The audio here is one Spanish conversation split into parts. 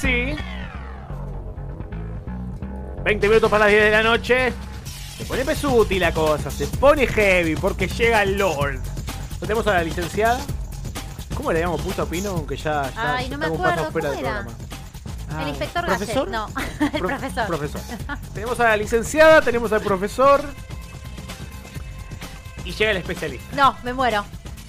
sí. 20 minutos para las 10 de la noche. Se pone pesuti la cosa, se pone heavy porque llega el Lord. ¿No tenemos a la licenciada? ¿Cómo le habíamos puesto a Pino? Aunque ya, ya, Ay, no me acuerdo, fuera ¿cómo era? programa. El inspector ¿Profesor? Gadget. No, el Pro- profesor. profesor. tenemos a la licenciada, tenemos al profesor. Y llega el especialista. No, me muero.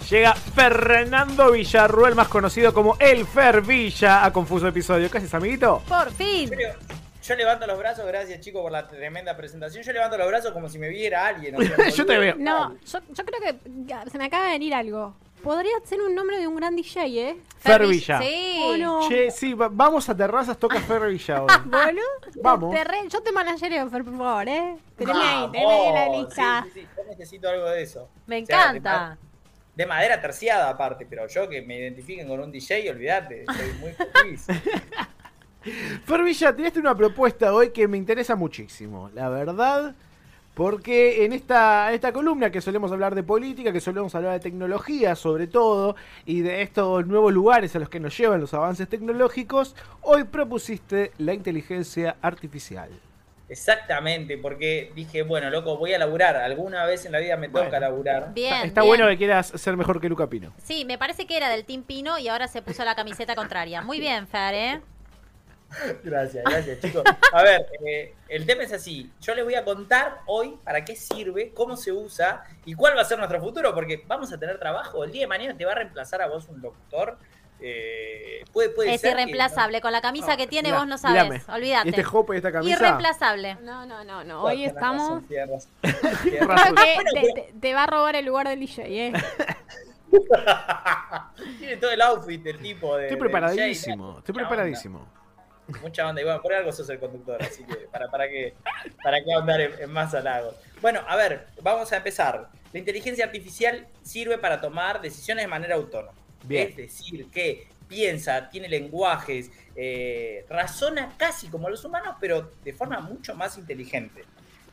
Llega Fernando Villarruel, más conocido como El Fer Villa, a Confuso Episodio. ¿Qué haces, amiguito? Por fin. Yo, le- yo levanto los brazos, gracias chicos por la tremenda presentación. Yo levanto los brazos como si me viera alguien. o sea, Yo te veo. No, yo, yo creo que se me acaba de venir algo. Podría ser un nombre de un gran DJ, ¿eh? Fer Fervi- Villa. Sí. ¿O no? Che, sí, va- vamos a terrazas, toca Fer Villa hoy. ¿Boludo? Vamos. Te re- yo te managereo, Fer, por favor, ¿eh? Teneme ahí, teneme ahí en la lista. Sí, sí, sí, yo necesito algo de eso. Me O sea, encanta. De madera terciada aparte, pero yo que me identifiquen con un DJ, olvídate, estoy muy feliz. Fer Villa, tiraste una propuesta hoy que me interesa muchísimo, la verdad. Porque en esta, en esta columna que solemos hablar de política, que solemos hablar de tecnología sobre todo, y de estos nuevos lugares a los que nos llevan los avances tecnológicos, hoy propusiste la inteligencia artificial. Exactamente, porque dije, bueno, loco, voy a laburar. Alguna vez en la vida me toca Bueno. laburar. Bien. está está bien. bueno que quieras ser mejor que Luca Pino. Sí, me parece que era del Team Pino y ahora se puso la camiseta contraria. Muy bien, Fer, ¿eh? Gracias, gracias, chicos. A ver, eh, el tema es así. Yo les voy a contar hoy para qué sirve, cómo se usa y cuál va a ser nuestro futuro, porque vamos a tener trabajo. El día de mañana te va a reemplazar a vos un locutor. Eh, puede, puede Es ser que- irreemplazable. Con la camisa No, que tiene Mirá, vos no sabes. mirame. Olvídate. Este jopo y esta camisa. Irreemplazable. No, no, no, no. Hoy estamos. razón, razón, Creo que te, te- te va a robar el lugar del DJ, ¿eh? Tiene todo el outfit del tipo de. Estoy preparadísimo, DJ. estoy Mucha preparadísimo. onda, Mucha onda. Y bueno, por algo sos el conductor, así que para, para qué para qué andar en, en más halagos. Bueno, a ver, vamos a empezar. La inteligencia artificial sirve para tomar decisiones de manera autónoma. Bien. Es decir, que piensa, tiene lenguajes, eh, razona casi como los humanos, pero de forma mucho más inteligente.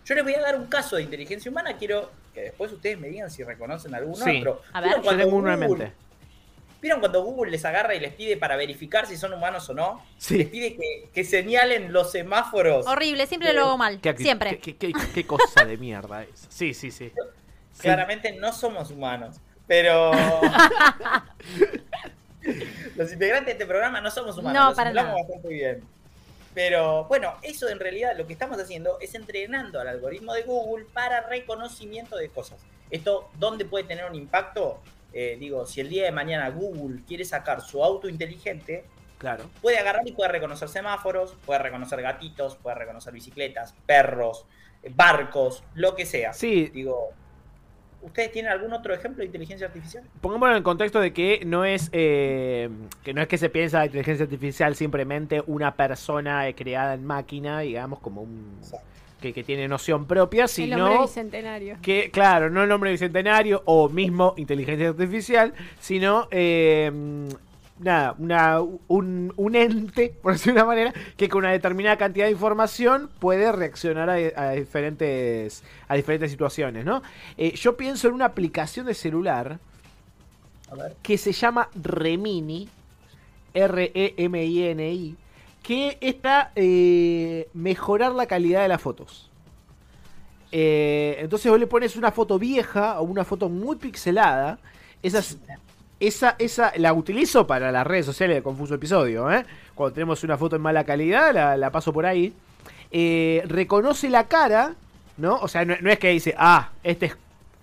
Yo les voy a dar un caso de inteligencia humana, quiero que después ustedes me digan si reconocen algún Sí. otro. A ver. ¿Vieron Yo cuando tengo uno en Google- mente. ¿Vieron cuando Google les agarra y les pide para verificar si son humanos o no? Sí. Les pide que, que señalen los semáforos. Horrible, siempre lo hago mal. ¿Qué, acti- Siempre. qué- qué- qué- qué cosa de mierda es? Sí, sí, sí. Sí. Claramente no somos humanos, pero... los integrantes de este programa no somos humanos, No, los para nada. bastante bien. Pero bueno, eso en realidad lo que estamos haciendo es entrenando al algoritmo de Google para reconocimiento de cosas. Esto, ¿dónde puede tener un impacto? Eh, digo, si el día de mañana Google quiere sacar su auto inteligente, Claro. puede agarrar y puede reconocer semáforos, puede reconocer gatitos, puede reconocer bicicletas, perros, eh, barcos, lo que sea. Sí, Digo, ¿ustedes tienen algún otro ejemplo de inteligencia artificial? Pongámoslo en el contexto de que no es eh, que no es que se piensa la inteligencia artificial simplemente una persona eh, creada en máquina, digamos, como un que, que tiene noción propia, el hombre sino bicentenario. que, claro, no el nombre bicentenario o mismo inteligencia artificial, sino eh, nada, una, un, un ente, por decirlo de una manera, que con una determinada cantidad de información puede reaccionar a, a diferentes a diferentes situaciones, ¿no? Eh, yo pienso en una aplicación de celular A ver. que se llama Remini, R-E-M-I-N-I, que está eh, mejorar la calidad de las fotos. Eh, entonces vos le pones una foto vieja o una foto muy pixelada. Esas, esa, esa la utilizo para las redes sociales de Confuso Episodio. ¿eh? Cuando tenemos una foto en mala calidad, la, la paso por ahí. Eh, reconoce la cara, ¿no? O sea, no, es que dice, ah, este es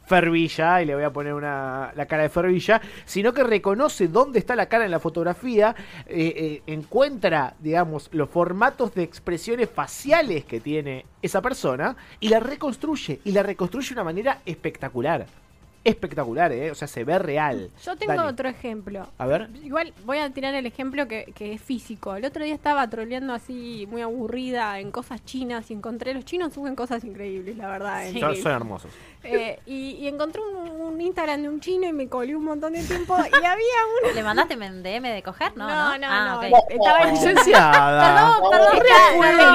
Fervilla y le voy a poner una, la cara de Fervilla, sino que reconoce dónde está la cara en la fotografía, eh, eh, encuentra, digamos, los formatos de expresiones faciales que tiene esa persona y la reconstruye, y la reconstruye de una manera espectacular. Espectacular, ¿eh? O sea, se ve real. Yo tengo Dani. otro ejemplo. A ver. Igual voy a tirar el ejemplo que, que es físico. El otro día estaba troleando así, muy aburrida en cosas chinas y encontré. Los chinos suben cosas increíbles, la verdad. Sí. Son, son hermosos. Eh, y, y encontré un, un Instagram de un chino y me colí un montón de tiempo. Y había uno. ¿Le mandaste en DM de coger? No, no. No, no, Ah, no. ok. Estaba en Licenciada. Perdón, perdón.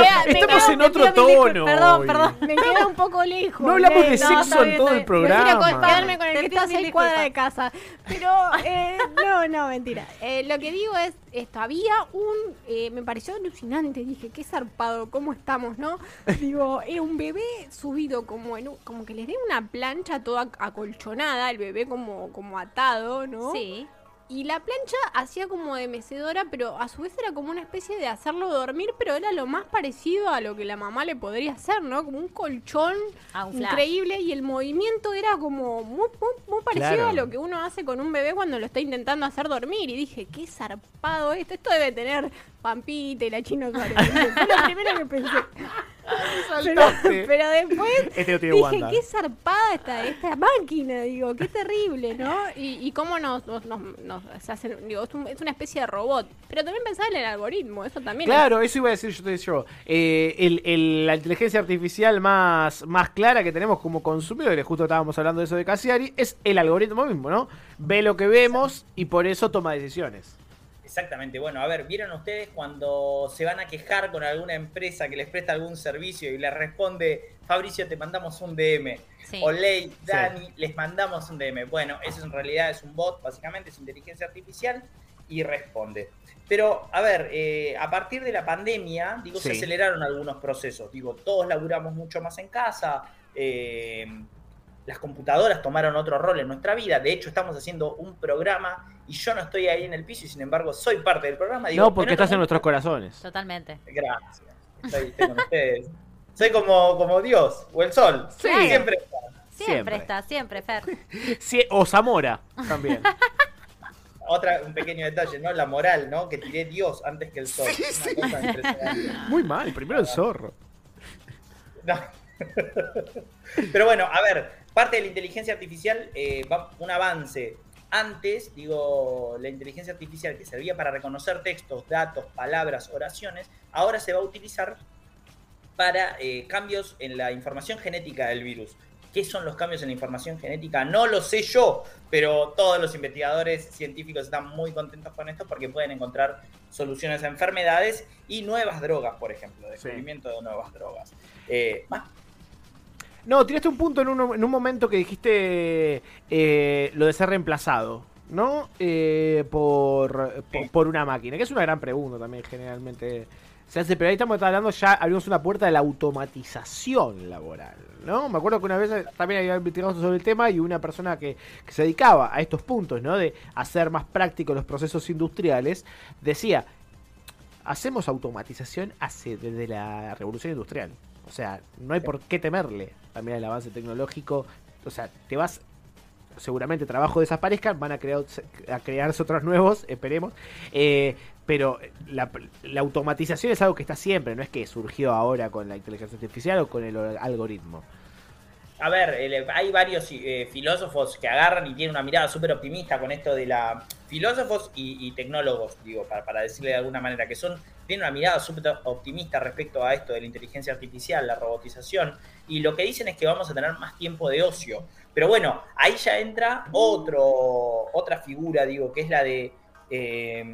Está- me- Estamos me- en otro tono Perdón, perdón. Me queda un poco lejos. No hablamos de Len. sexo en todo el programa. Con el que está a seis cuadras de casa. Pero, eh, no, no, mentira. Eh, lo que digo es, esto, había un, eh, me pareció alucinante, dije, qué zarpado, cómo estamos, ¿no? Digo, era un bebé subido como en un- como que les dé una plancha toda acolchonada, el bebé como, como atado, ¿no? Sí. Y la plancha hacía como de mecedora, pero a su vez era como una especie de hacerlo dormir, pero era lo más parecido a lo que la mamá le podría hacer, ¿no? Como un colchón Ah, un increíble y el movimiento era como muy, muy, muy parecido Claro. a lo que uno hace con un bebé cuando lo está intentando hacer dormir. Y dije, qué zarpado esto. Esto debe tener Pampita y la Chino Suárez. Fue lo primero que pensé. Pero, después Este dije, Wanda. qué zarpada esta, esta máquina, digo, qué terrible, ¿no? Y, y cómo nos, nos, nos, nos- se hacen, digo, es, un- es una especie de robot. Pero también pensaba en el algoritmo, eso también. es- Claro, eso iba a decir yo. te decía yo. Eh, el- el- la inteligencia artificial más, más clara que tenemos como consumidores, justo estábamos hablando de eso de Cassiari, es el algoritmo mismo, ¿no? Ve lo que vemos y por eso toma decisiones. Exactamente. Bueno, a ver, ¿vieron ustedes cuando se van a quejar con alguna empresa que les presta algún servicio y les responde, Fabricio, te mandamos un DM? Sí. O Ley, Dani, les mandamos un DM. Bueno, eso en realidad es un bot, básicamente es inteligencia artificial y responde. Pero, a ver, eh, a partir de la pandemia, digo, se aceleraron algunos procesos. Digo, todos laburamos mucho más en casa. eh, las computadoras tomaron otro rol en nuestra vida. De hecho, estamos haciendo un programa y yo no estoy ahí en el piso y sin embargo soy parte del programa. Digo, no, porque estás en nuestros corazones. Totalmente. Gracias. Estoy, estoy con ustedes. Soy como, como Dios o el sol. Sí. Siempre. Siempre, Siempre. está, siempre, Fer. Sí, o Zamora también. Otra, un pequeño detalle, ¿no? La moral, ¿no? Que tiré Dios antes que el sol. Una cosa impresionante. Muy mal, primero el zorro. No. Pero bueno, a ver, parte de la inteligencia artificial eh, va un avance. Antes, digo, la inteligencia artificial que servía para reconocer textos, datos, palabras, oraciones, ahora se va a utilizar para eh, cambios en la información genética del virus. ¿Qué son los cambios en la información genética? No lo sé yo, pero todos los investigadores científicos están muy contentos con esto porque pueden encontrar soluciones a enfermedades y nuevas drogas, por ejemplo, descubrimiento de nuevas drogas. Eh, más No, tiraste un punto en un, en un momento que dijiste eh, lo de ser reemplazado, ¿no? Eh, por, por, por una máquina, que es una gran pregunta también generalmente se hace, pero ahí estamos hablando ya, abrimos una puerta de la automatización laboral, ¿no? Me acuerdo que una vez también había investigado sobre el tema y una persona que, que se dedicaba a estos puntos, ¿no? De hacer más prácticos los procesos industriales, decía, hacemos automatización hace desde la revolución industrial. O sea, no hay por qué temerle también al avance tecnológico. O sea, te vas, seguramente trabajo desaparezcan, van a, crear, a crearse otros nuevos, esperemos. Eh, pero la, la, automatización es algo que está siempre, no es que surgió ahora con la inteligencia artificial o con el algoritmo. A ver, hay varios eh, filósofos que agarran y tienen una mirada súper optimista con esto de la... Filósofos y, y tecnólogos, digo, para, para, decirle de alguna manera, que son tienen una mirada súper optimista respecto a esto de la inteligencia artificial, la robotización, y lo que dicen es que vamos a tener más tiempo de ocio. Pero bueno, ahí ya entra otro, otra figura, digo, que es la de eh,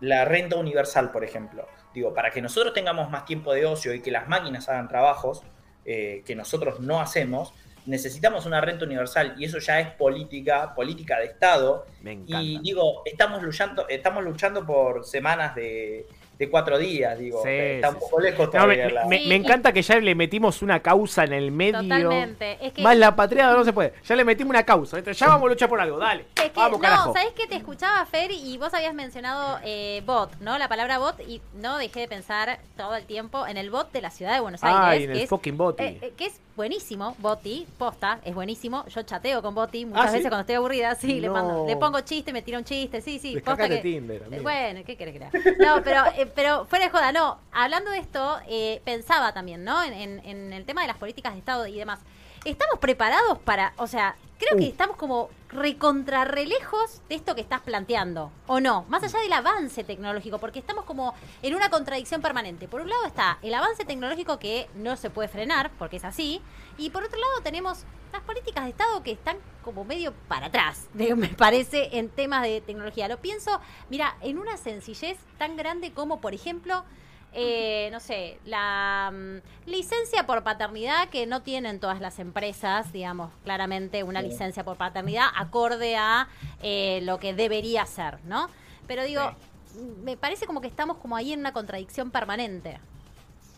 la renta universal, por ejemplo. Digo, para que nosotros tengamos más tiempo de ocio y que las máquinas hagan trabajos, eh, que nosotros no hacemos, necesitamos una renta universal y eso ya es política, política de Estado. Y digo, estamos luchando, estamos luchando por semanas de, de cuatro días, digo, sí, está sí, un poco lejos no, todavía. me, la... me, me, encanta que ya le metimos una causa en el medio. Totalmente. Es que... Más la patriada no se puede. Ya le metimos una causa. Ya vamos a luchar por algo, dale. Es que, vamos, no, carajo. ¿sabés que te escuchaba, Fer? Y vos habías mencionado eh, bot, ¿no? La palabra bot y no dejé de pensar todo el tiempo en el bot de la ciudad de Buenos Aires. Ay, en que el es, fucking boti. eh, eh, que es buenísimo, Boti, posta, es buenísimo. Yo chateo con Boti muchas ¿Ah, sí? veces cuando estoy aburrida, sí, le, mando, le pongo chiste, me tira un chiste, sí, sí. posta que, Tinder, eh, bueno, ¿qué querés que? No, pero, eh, pero fuera de joda, no. Hablando de esto, eh, pensaba también, ¿no? En, en- en el tema de las políticas de Estado y demás. ¿Estamos preparados para, o sea, creo que Uh. estamos como recontrarrelejos de esto que estás planteando, ¿o no? Más allá del avance tecnológico, porque estamos como en una contradicción permanente. Por un lado está el avance tecnológico que no se puede frenar, porque es así, y por otro lado tenemos las políticas de Estado que están como medio para atrás, me parece, en temas de tecnología. Lo pienso, mira, en una sencillez tan grande como, por ejemplo, eh, no sé, la mm, licencia por paternidad que no tienen todas las empresas, digamos, claramente una Sí. licencia por paternidad acorde a eh, lo que debería ser, ¿no? Pero digo, me parece como que estamos como ahí en una contradicción permanente.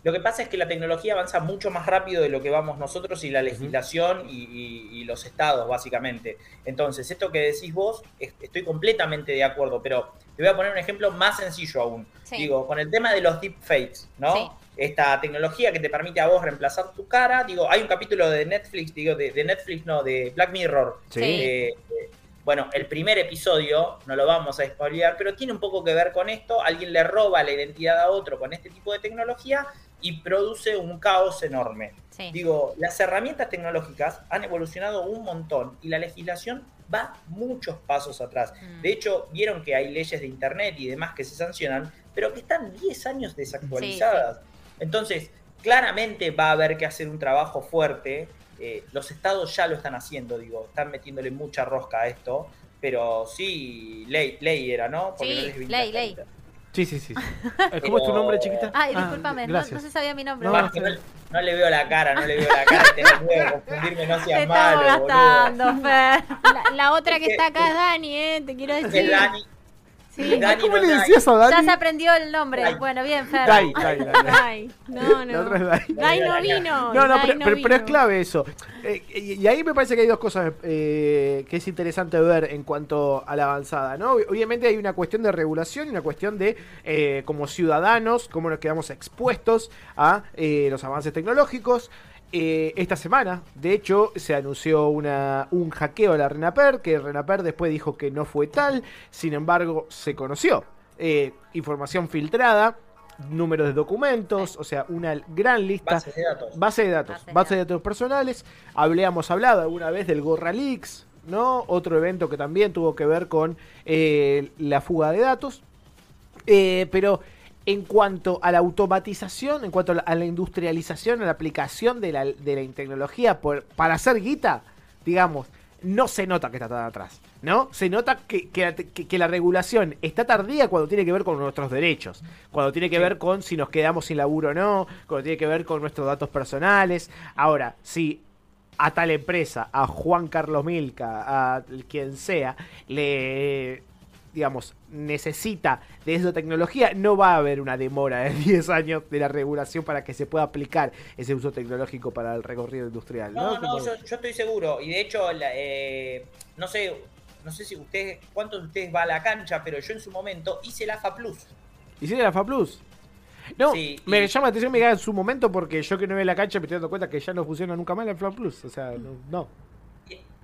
Lo que pasa es que la tecnología avanza mucho más rápido de lo que vamos nosotros y la legislación y, y- y los estados, básicamente. Entonces, esto que decís vos, es- estoy completamente de acuerdo, pero te voy a poner un ejemplo más sencillo aún. Sí. Digo, con el tema de los deepfakes, ¿no? Sí. Esta tecnología que te permite a vos reemplazar tu cara. Digo, hay un capítulo de Netflix, digo, de, de Netflix, no, de Black Mirror. Sí. Eh, bueno, el primer episodio, no lo vamos a spoilear, pero tiene un poco que ver con esto. Alguien le roba la identidad a otro con este tipo de tecnología y produce un caos enorme. Sí. Digo, las herramientas tecnológicas han evolucionado un montón y la legislación va muchos pasos atrás. Mm. De hecho, vieron que hay leyes de Internet y demás que se sancionan, pero que están 10 años desactualizadas. Entonces, claramente va a haber que hacer un trabajo fuerte. Eh, los estados ya lo están haciendo, digo, están metiéndole mucha rosca a esto, pero sí, ley, ley era, ¿no? Sí, no ley, ley. Sí, sí, sí. ¿Cómo es tu nombre, chiquita? Ay, Ah, discúlpame, no, gracias. no se sabía mi nombre. No, que no, no le veo la cara, no le veo la cara, miedo de confundirme, no seas malo, boludo. gastando, Fer. La, la otra que Es está que- acá es Dani, ¿eh? Te quiero Es decir. Dani, Sí. Dani ¿Cómo no le decías a Ya Dani? se aprendió el nombre. Dai. Bueno, bien, Fer. Dai, Dai, Dai, no, no. Dai. Dai no vino. No, no, Dai pero, pero- pero es clave eso. Eh, y, y ahí me parece que hay dos cosas eh, que es interesante ver en cuanto a la avanzada, ¿no? Ob- Obviamente hay una cuestión de regulación y una cuestión de, eh, como ciudadanos, cómo nos quedamos expuestos a eh, los avances tecnológicos. Eh, esta semana, de hecho, se anunció una, un hackeo a la Renaper, que Renaper después dijo que no fue tal, sin embargo, se conoció. Eh, información filtrada, números de documentos, o sea, una gran lista. bases de datos. Base de datos, Base de base de datos personales. Habíamos hablado alguna vez del Gorra Leaks, ¿no? Otro evento que también tuvo que ver con eh, la fuga de datos. Eh, pero en cuanto a la automatización, en cuanto a la, industrialización, a la aplicación de la, de la tecnología por- para hacer guita, digamos, no se nota que está tan atrás, ¿no? Se nota que, que la- que- que la regulación está tardía cuando tiene que ver con nuestros derechos, cuando tiene que ver con si nos quedamos sin laburo o no, cuando tiene que ver con nuestros datos personales. Ahora, si a tal empresa, a Juan Carlos Milca, a quien sea, le digamos, necesita de esa tecnología, no va a haber una demora de 10 años de la regulación para que se pueda aplicar ese uso tecnológico para el recorrido industrial. No, No, no, Como- yo, yo estoy seguro. Y de hecho, la- eh, no sé, no sé si ustedes, cuántos de ustedes va a la cancha, pero yo en su momento hice la AFA Plus. ¿Hicieron la FA Plus? No, Sí, me y- llama la atención me diga en su momento porque yo que no veo la cancha me estoy dando cuenta que ya no funciona nunca más la FA Plus. O sea, no. no.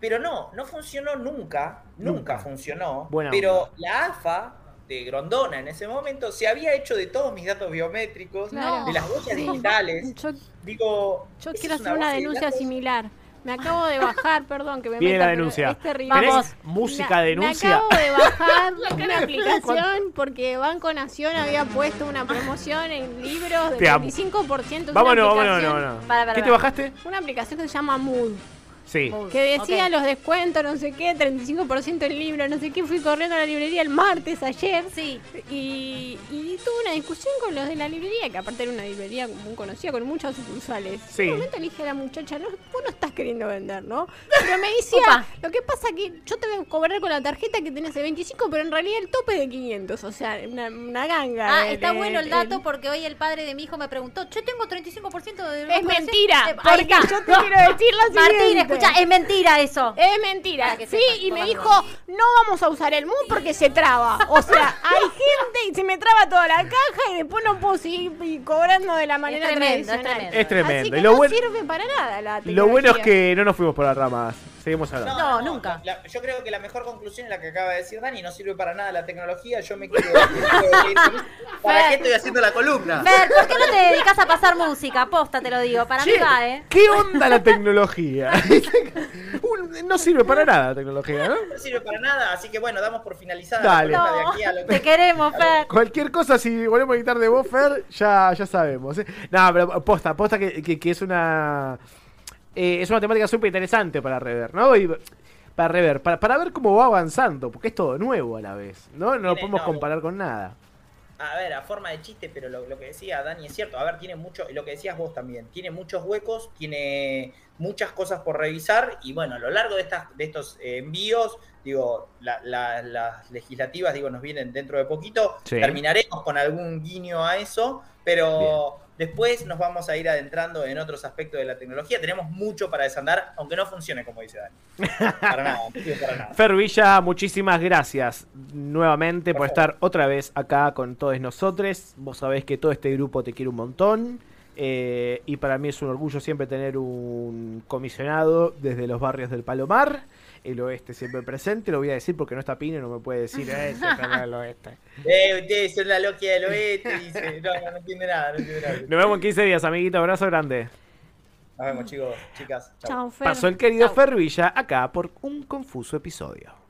Pero no, no funcionó nunca, nunca, Nunca. funcionó. Buena pero onda. la AFA de Grondona en ese momento se había hecho de todos mis datos biométricos, Claro. de las huellas Sí. digitales. Yo, Digo, yo quiero hacer una de denuncia datos. similar. Me acabo de bajar, perdón que me Viene meta, la denuncia. Es terrible. ¿Tenés Vamos. música Me- de denuncia? Me acabo de bajar una aplicación porque Banco Nación había puesto una promoción en libros de amo. 25%. Es Vámonos, una vámonos, vámonos. ¿Qué te bajaste? Una aplicación que se llama Mood. Sí. Que decía los descuentos, no sé qué, 35% en libros, no sé qué. Fui corriendo a la librería el martes, ayer. Sí. Y, y tuve una discusión con los de la librería, que aparte era una librería muy conocida, con muchas sucursales. Sí. En un momento le dije a la muchacha, no, vos no estás queriendo vender, ¿no? Pero me decía, lo que pasa que yo te voy a cobrar con la tarjeta que tenés el 25, pero en realidad el tope es de 500, o sea, una, una ganga. Ah, de- está de- bueno el de- dato porque hoy el padre de mi hijo me preguntó, yo tengo 35% de... Es mentira, porque yo te quiero decir lo Martín, siguiente. Escucha, es mentira eso. Es mentira, que sí, sepas, y me dijo, no vamos a usar el mood porque se traba. O sea, hay gente y se me traba toda la caja y después no puedo seguir cobrando de la manera tremendo, es tremendo. Es tremendo. Así Y que lo no bueno- sirve para nada la Lo bueno es tecnología. que no nos fuimos por las ramas. Seguimos hablando. No, nunca. la- yo creo que la mejor conclusión es la que acaba de decir Dani, no sirve para nada la tecnología, yo me quiero... ¿Para qué estoy haciendo la columna? Fer, ¿por qué no te dedicas a pasar música? Posta, te lo digo. Para mí Che, va, ¿eh? ¿Qué onda la tecnología? Un- no sirve para nada la tecnología, ¿no? No sirve para nada, así que bueno, damos por finalizada Dale. la No, de aquí a lo te queremos, Fer. Cualquier cosa, si volvemos a editar de vos, Fer, ya, ya sabemos. ¿eh? No, pero posta, posta que, que- que es una. Eh, es una temática súper interesante para rever, ¿no? Y para rever, para, para ver cómo va avanzando, porque es todo nuevo a la vez, ¿no? No lo podemos no, comparar con nada. a ver, a forma de chiste, pero lo, lo que decía Dani es cierto. A ver, tiene mucho, lo que decías vos también, tiene muchos huecos, tiene muchas cosas por revisar y bueno, a lo largo de, estas, de estos eh, envíos, digo, la- la- las legislativas, digo, nos vienen dentro de poquito, Sí. terminaremos con algún guiño a eso, pero después nos vamos a ir adentrando en otros aspectos de la tecnología. Tenemos mucho para desandar, aunque no funcione, como dice Dani. Para nada, no para nada. Fer Villa, muchísimas gracias nuevamente por Por estar otra vez acá con todos nosotros. Vos sabés que todo este grupo te quiere un montón. eh, y para mí es un orgullo siempre tener un comisionado desde los barrios del Palomar, el oeste siempre presente. Lo voy a decir porque no está Pino y no me puede decir eh, ese canal del oeste. Eh, ustedes son la loquia del oeste, dice. No, no, entiende nada, no entiende nada. Nos vemos en 15 días, amiguito. Abrazo grande. Nos vemos, chicos, chicas. Chau. Chao, Fer. Pasó el querido Chau. Fer Villa acá por un confuso episodio.